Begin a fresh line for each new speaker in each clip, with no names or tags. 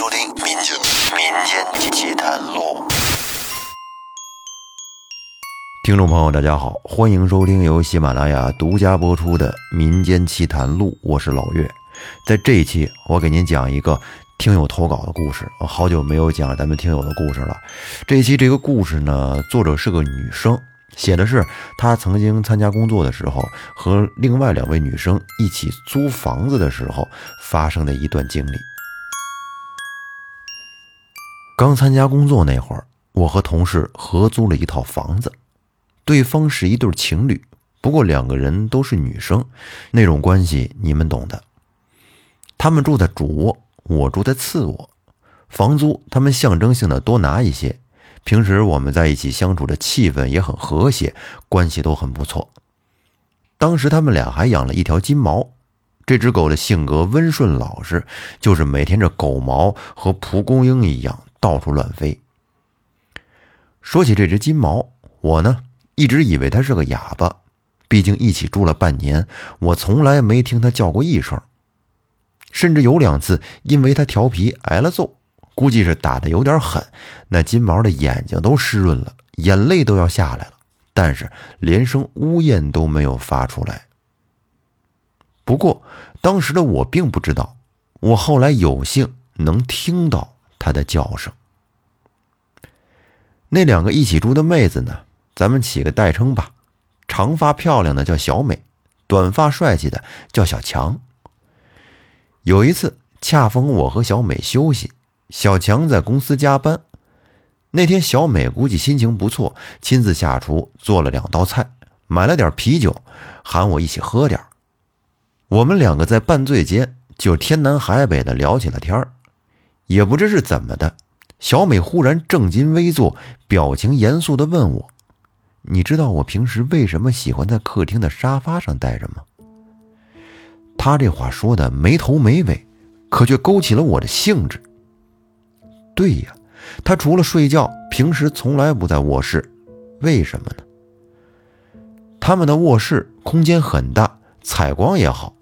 收听《民间民间奇谈录》。听众朋友，大家好，欢迎收听由喜马拉雅独家播出的《民间奇谈录》，我是老岳。在这一期，我给您讲一个听友投稿的故事。好久没有讲咱们听友的故事了。这一期这个故事呢，作者是个女生。写的是她曾经参加工作的时候，和另外两位女生一起租房子的时候发生的一段经历。刚参加工作那会儿，我和同事合租了一套房子，对方是一对情侣，不过两个人都是女生，那种关系你们懂的。他们住在主卧，我住在次卧，房租他们象征性的多拿一些。平时我们在一起相处的气氛也很和谐，关系都很不错。当时他们俩还养了一条金毛，这只狗的性格温顺老实，就是每天这狗毛和蒲公英一样到处乱飞。说起这只金毛，我呢一直以为它是个哑巴，毕竟一起住了半年，我从来没听它叫过一声，甚至有两次因为它调皮挨了揍。估计是打的有点狠，那金毛的眼睛都湿润了，眼泪都要下来了，但是连声呜咽都没有发出来。不过当时的我并不知道，我后来有幸能听到它的叫声。那两个一起住的妹子呢？咱们起个代称吧，长发漂亮的叫小美，短发帅气的叫小强。有一次，恰逢我和小美休息。小强在公司加班，那天小美估计心情不错，亲自下厨做了两道菜，买了点啤酒，喊我一起喝点我们两个在半醉间就天南海北的聊起了天也不知是怎么的，小美忽然正襟危坐，表情严肃的问我：“你知道我平时为什么喜欢在客厅的沙发上待着吗？”她这话说的没头没尾，可却勾起了我的兴致。对呀，他除了睡觉，平时从来不在卧室，为什么呢？他们的卧室空间很大，采光也好，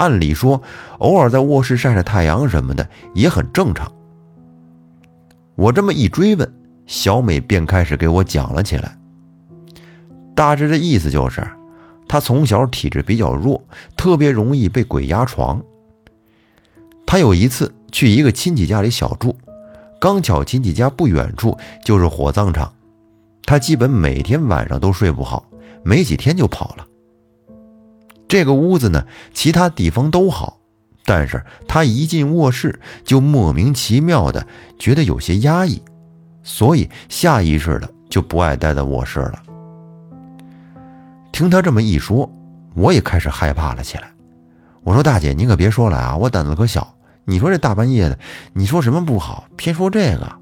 按理说偶尔在卧室晒晒太阳什么的也很正常。我这么一追问，小美便开始给我讲了起来。大致的意思就是，她从小体质比较弱，特别容易被鬼压床。她有一次去一个亲戚家里小住。刚巧亲戚家不远处就是火葬场，他基本每天晚上都睡不好，没几天就跑了。这个屋子呢，其他地方都好，但是他一进卧室就莫名其妙的觉得有些压抑，所以下意识的就不爱待在卧室了。听他这么一说，我也开始害怕了起来。我说：“大姐，您可别说了啊，我胆子可小。”你说这大半夜的，你说什么不好，偏说这个。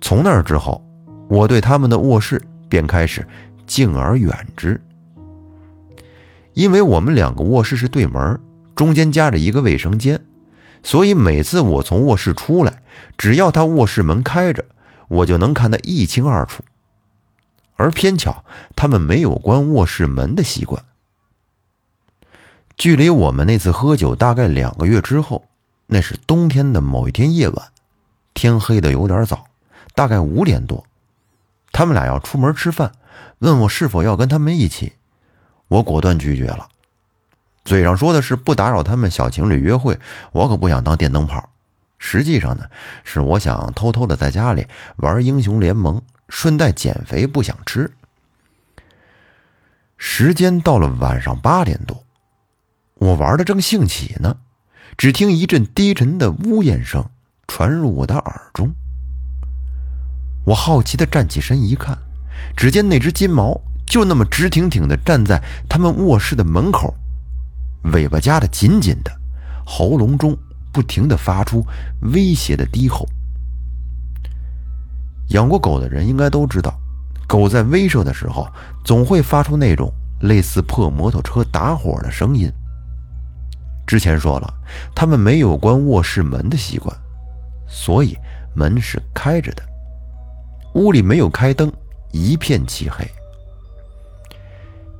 从那儿之后，我对他们的卧室便开始敬而远之，因为我们两个卧室是对门，中间夹着一个卫生间，所以每次我从卧室出来，只要他卧室门开着，我就能看得一清二楚。而偏巧他们没有关卧室门的习惯。距离我们那次喝酒大概两个月之后，那是冬天的某一天夜晚，天黑的有点早，大概五点多，他们俩要出门吃饭，问我是否要跟他们一起，我果断拒绝了，嘴上说的是不打扰他们小情侣约会，我可不想当电灯泡，实际上呢，是我想偷偷的在家里玩英雄联盟，顺带减肥，不想吃。时间到了晚上八点多。我玩的正兴起呢，只听一阵低沉的呜咽声传入我的耳中。我好奇的站起身一看，只见那只金毛就那么直挺挺的站在他们卧室的门口，尾巴夹得紧紧的，喉咙中不停的发出威胁的低吼。养过狗的人应该都知道，狗在威慑的时候总会发出那种类似破摩托车打火的声音。之前说了，他们没有关卧室门的习惯，所以门是开着的。屋里没有开灯，一片漆黑。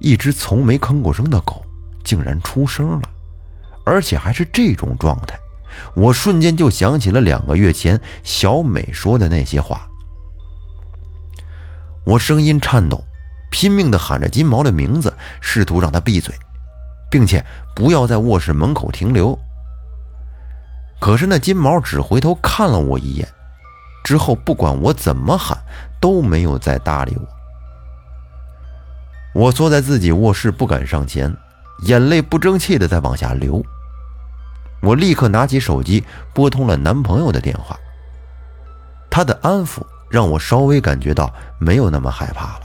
一只从没吭过声的狗竟然出声了，而且还是这种状态，我瞬间就想起了两个月前小美说的那些话。我声音颤抖，拼命地喊着金毛的名字，试图让他闭嘴，并且不要在卧室门口停留。可是那金毛只回头看了我一眼，之后不管我怎么喊，都没有再搭理我。我缩在自己卧室，不敢上前，眼泪不争气的在往下流。我立刻拿起手机，拨通了男朋友的电话。他的安抚让我稍微感觉到没有那么害怕了。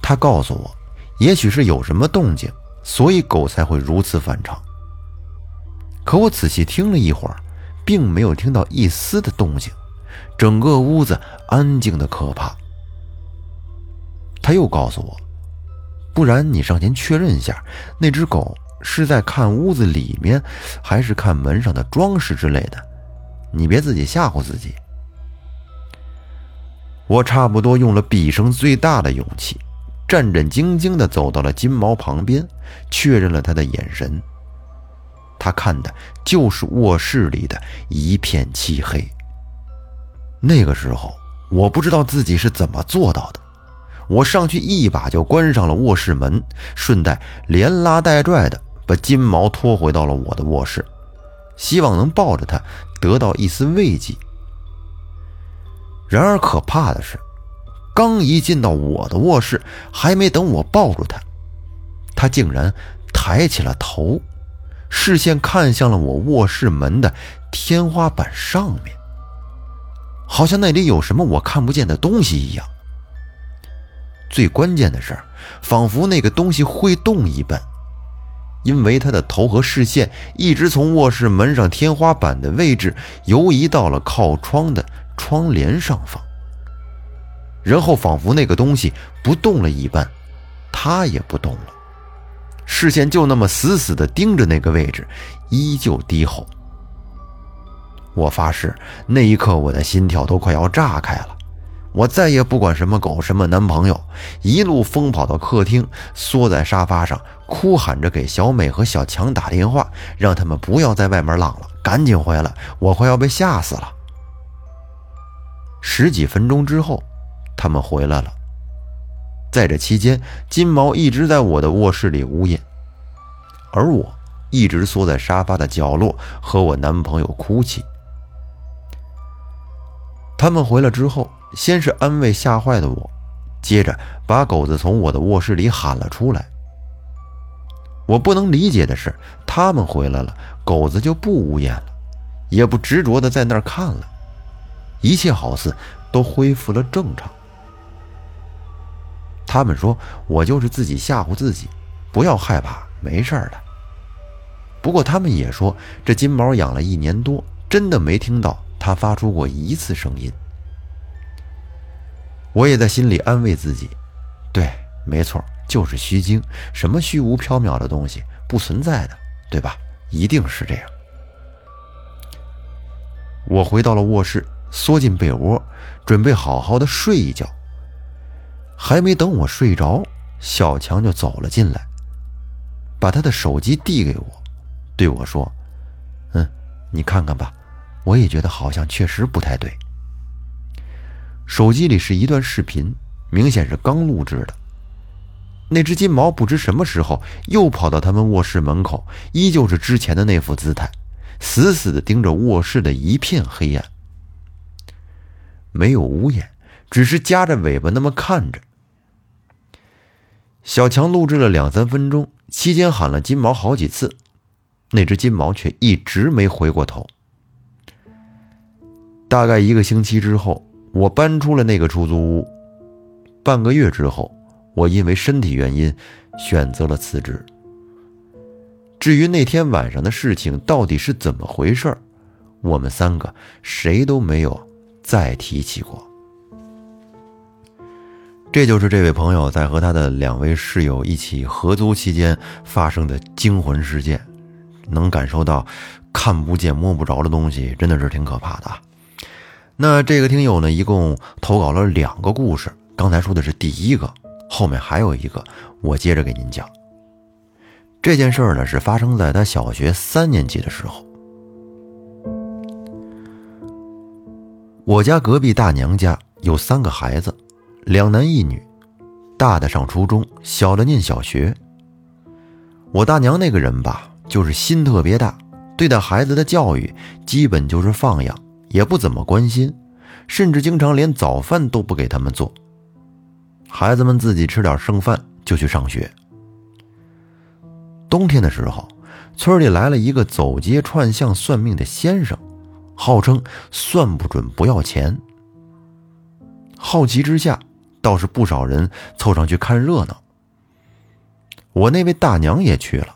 他告诉我，也许是有什么动静，所以狗才会如此反常。可我仔细听了一会儿，并没有听到一丝的动静，整个屋子安静的可怕。他又告诉我，不然你上前确认一下，那只狗。是在看屋子里面，还是看门上的装饰之类的？你别自己吓唬自己。我差不多用了毕生最大的勇气，战战兢兢地走到了金毛旁边，确认了他的眼神。他看的就是卧室里的一片漆黑。那个时候，我不知道自己是怎么做到的。我上去一把就关上了卧室门，顺带连拉带拽的。把金毛拖回到了我的卧室，希望能抱着它得到一丝慰藉。然而可怕的是，刚一进到我的卧室，还没等我抱住它，它竟然抬起了头，视线看向了我卧室门的天花板上面，好像那里有什么我看不见的东西一样。最关键的是，仿佛那个东西会动一般。因为他的头和视线一直从卧室门上天花板的位置游移到了靠窗的窗帘上方，然后仿佛那个东西不动了一般，他也不动了，视线就那么死死地盯着那个位置，依旧低吼。我发誓，那一刻我的心跳都快要炸开了。我再也不管什么狗什么男朋友，一路疯跑到客厅，缩在沙发上，哭喊着给小美和小强打电话，让他们不要在外面浪了，赶紧回来，我快要被吓死了。十几分钟之后，他们回来了。在这期间，金毛一直在我的卧室里呜咽，而我一直缩在沙发的角落，和我男朋友哭泣。他们回来之后。先是安慰吓坏的我，接着把狗子从我的卧室里喊了出来。我不能理解的是，他们回来了，狗子就不呜咽了，也不执着的在那儿看了，一切好似都恢复了正常。他们说我就是自己吓唬自己，不要害怕，没事的。不过他们也说，这金毛养了一年多，真的没听到它发出过一次声音。我也在心里安慰自己，对，没错，就是虚惊，什么虚无缥缈的东西不存在的，对吧？一定是这样。我回到了卧室，缩进被窝，准备好好的睡一觉。还没等我睡着，小强就走了进来，把他的手机递给我，对我说：“嗯，你看看吧，我也觉得好像确实不太对。”手机里是一段视频，明显是刚录制的。那只金毛不知什么时候又跑到他们卧室门口，依旧是之前的那副姿态，死死地盯着卧室的一片黑暗，没有捂眼，只是夹着尾巴那么看着。小强录制了两三分钟，期间喊了金毛好几次，那只金毛却一直没回过头。大概一个星期之后。我搬出了那个出租屋，半个月之后，我因为身体原因选择了辞职。至于那天晚上的事情到底是怎么回事我们三个谁都没有再提起过。这就是这位朋友在和他的两位室友一起合租期间发生的惊魂事件，能感受到看不见摸不着的东西真的是挺可怕的啊。那这个听友呢一共投稿了两个故事刚才说的是第一个后面还有一个我接着给您讲。这件事儿呢是发生在他小学三年级的时候。我家隔壁大娘家有三个孩子两男一女大的上初中小的念小学。我大娘那个人吧就是心特别大对待孩子的教育基本就是放养。也不怎么关心，甚至经常连早饭都不给他们做。孩子们自己吃点剩饭就去上学。冬天的时候，村里来了一个走街串巷算命的先生，号称算不准不要钱。好奇之下，倒是不少人凑上去看热闹。我那位大娘也去了。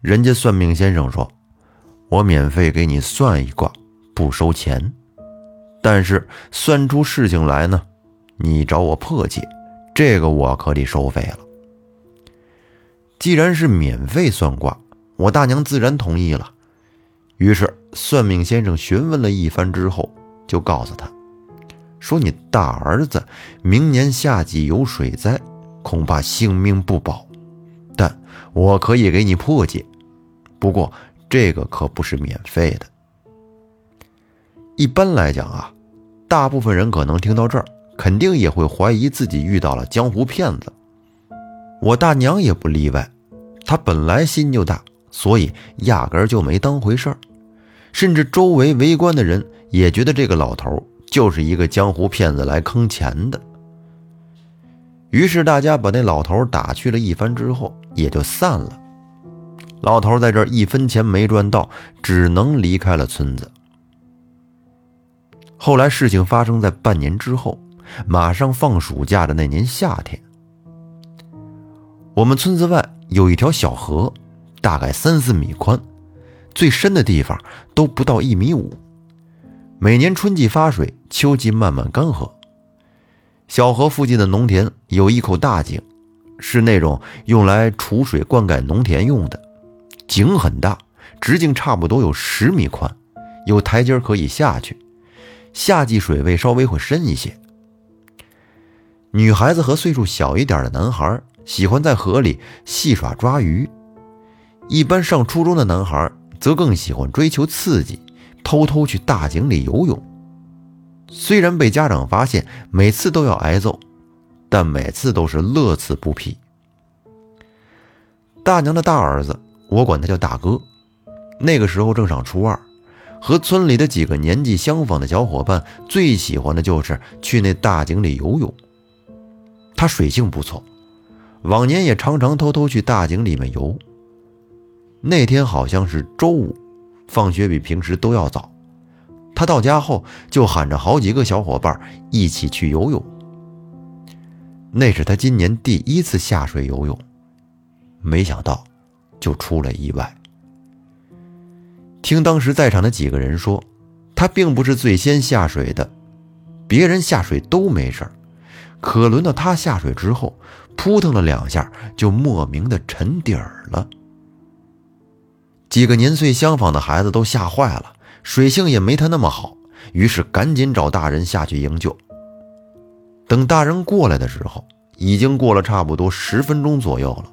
人家算命先生说：“我免费给你算一卦，不收钱，但是算出事情来呢，你找我破解，这个我可得收费了。”既然是免费算卦，我大娘自然同意了。于是算命先生询问了一番之后，就告诉他，说：“你大儿子明年夏季有水灾，恐怕性命不保，但我可以给你破解。不过这个可不是免费的。一般来讲啊，大部分人可能听到这儿，肯定也会怀疑自己遇到了江湖骗子。”我大娘也不例外，她本来心就大，所以压根就没当回事儿，甚至周围围观的人也觉得这个老头就是一个江湖骗子来坑钱的。于是大家把那老头打趣了一番之后，也就散了。老头在这儿一分钱没赚到，只能离开了村子。后来事情发生在半年之后，马上放暑假的那年夏天。我们村子外有一条小河，大概三四米宽，最深的地方都不到一米五。每年春季发水，秋季慢慢干涸。小河附近的农田有一口大井，是那种用来储水灌溉农田用的。井很大，直径差不多有十米宽，有台阶可以下去。夏季水位稍微会深一些。女孩子和岁数小一点的男孩。喜欢在河里戏耍抓鱼，一般上初中的男孩则更喜欢追求刺激，偷偷去大井里游泳。虽然被家长发现，每次都要挨揍，但每次都是乐此不疲。大娘的大儿子，我管他叫大哥，那个时候正上初二，和村里的几个年纪相仿的小伙伴，最喜欢的就是去那大井里游泳。他水性不错。往年也常常偷偷去大井里面游。那天好像是周五，放学比平时都要早。他到家后就喊着好几个小伙伴一起去游泳。那是他今年第一次下水游泳，没想到就出了意外。听当时在场的几个人说，他并不是最先下水的，别人下水都没事可轮到他下水之后。扑腾了两下，就莫名的沉底儿了。几个年岁相仿的孩子都吓坏了，水性也没他那么好，于是赶紧找大人下去营救。等大人过来的时候，已经过了差不多十分钟左右了，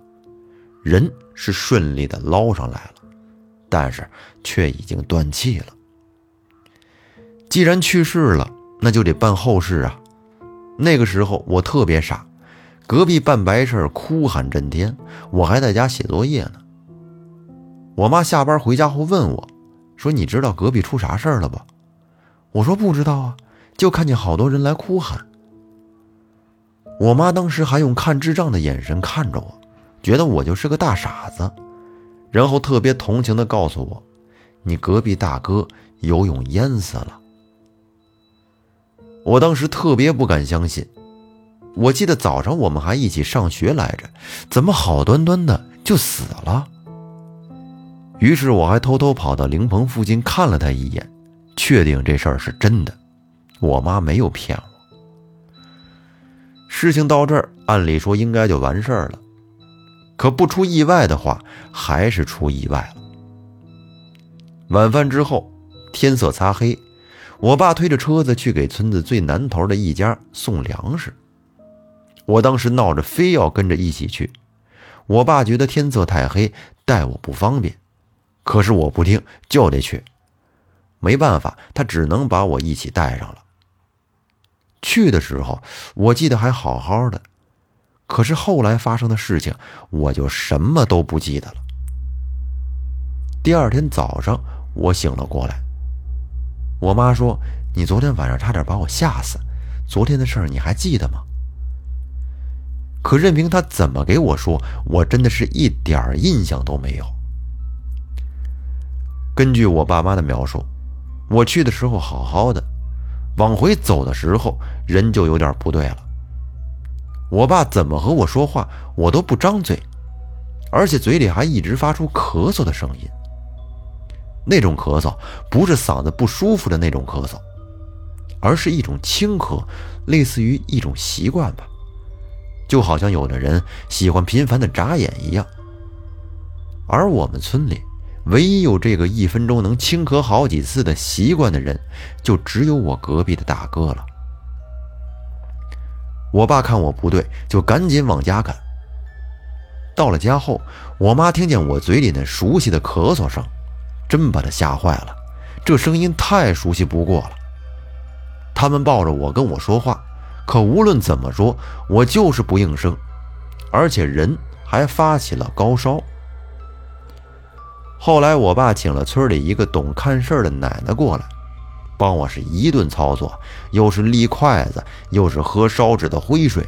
人是顺利的捞上来了，但是却已经断气了。既然去世了，那就得办后事啊。那个时候我特别傻。隔壁办白事哭喊震天，我还在家写作业呢。我妈下班回家后问我，说：“你知道隔壁出啥事儿了吧？”我说：“不知道啊，就看见好多人来哭喊。”我妈当时还用看智障的眼神看着我，觉得我就是个大傻子，然后特别同情地告诉我：“你隔壁大哥游泳淹死了。”我当时特别不敢相信。我记得早上我们还一起上学来着，怎么好端端的就死了？于是我还偷偷跑到灵棚附近看了他一眼，确定这事儿是真的，我妈没有骗我。事情到这儿，按理说应该就完事儿了，可不出意外的话，还是出意外了。晚饭之后，天色擦黑，我爸推着车子去给村子最南头的一家送粮食。我当时闹着非要跟着一起去，我爸觉得天色太黑，带我不方便，可是我不听，就得去。没办法，他只能把我一起带上了。去的时候，我记得还好好的，可是后来发生的事情，我就什么都不记得了。第二天早上，我醒了过来，我妈说：“你昨天晚上差点把我吓死，昨天的事儿你还记得吗？”可任凭他怎么给我说，我真的是一点印象都没有。根据我爸妈的描述，我去的时候好好的，往回走的时候人就有点不对了。我爸怎么和我说话，我都不张嘴，而且嘴里还一直发出咳嗽的声音。那种咳嗽不是嗓子不舒服的那种咳嗽，而是一种轻咳，类似于一种习惯吧。就好像有的人喜欢频繁的眨眼一样，而我们村里唯一有这个一分钟能轻咳好几次的习惯的人，就只有我隔壁的大哥了。我爸看我不对，就赶紧往家赶。到了家后，我妈听见我嘴里那熟悉的咳嗽声，真把她吓坏了。这声音太熟悉不过了。他们抱着我跟我说话。可无论怎么说，我就是不应声，而且人还发起了高烧。后来我爸请了村里一个懂看事儿的奶奶过来，帮我是一顿操作，又是立筷子，又是喝烧纸的灰水，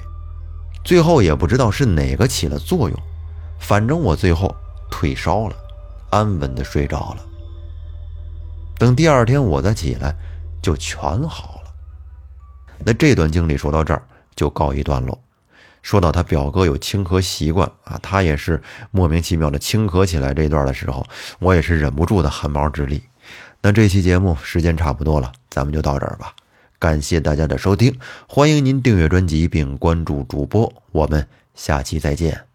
最后也不知道是哪个起了作用，反正我最后退烧了，安稳的睡着了。等第二天我再起来，就全好了。那这段经历说到这儿就告一段落。说到他表哥有清咳习惯啊，他也是莫名其妙的清咳起来。这段的时候，我也是忍不住的汗毛直立。那这期节目时间差不多了，咱们就到这儿吧。感谢大家的收听，欢迎您订阅专辑并关注主播，我们下期再见。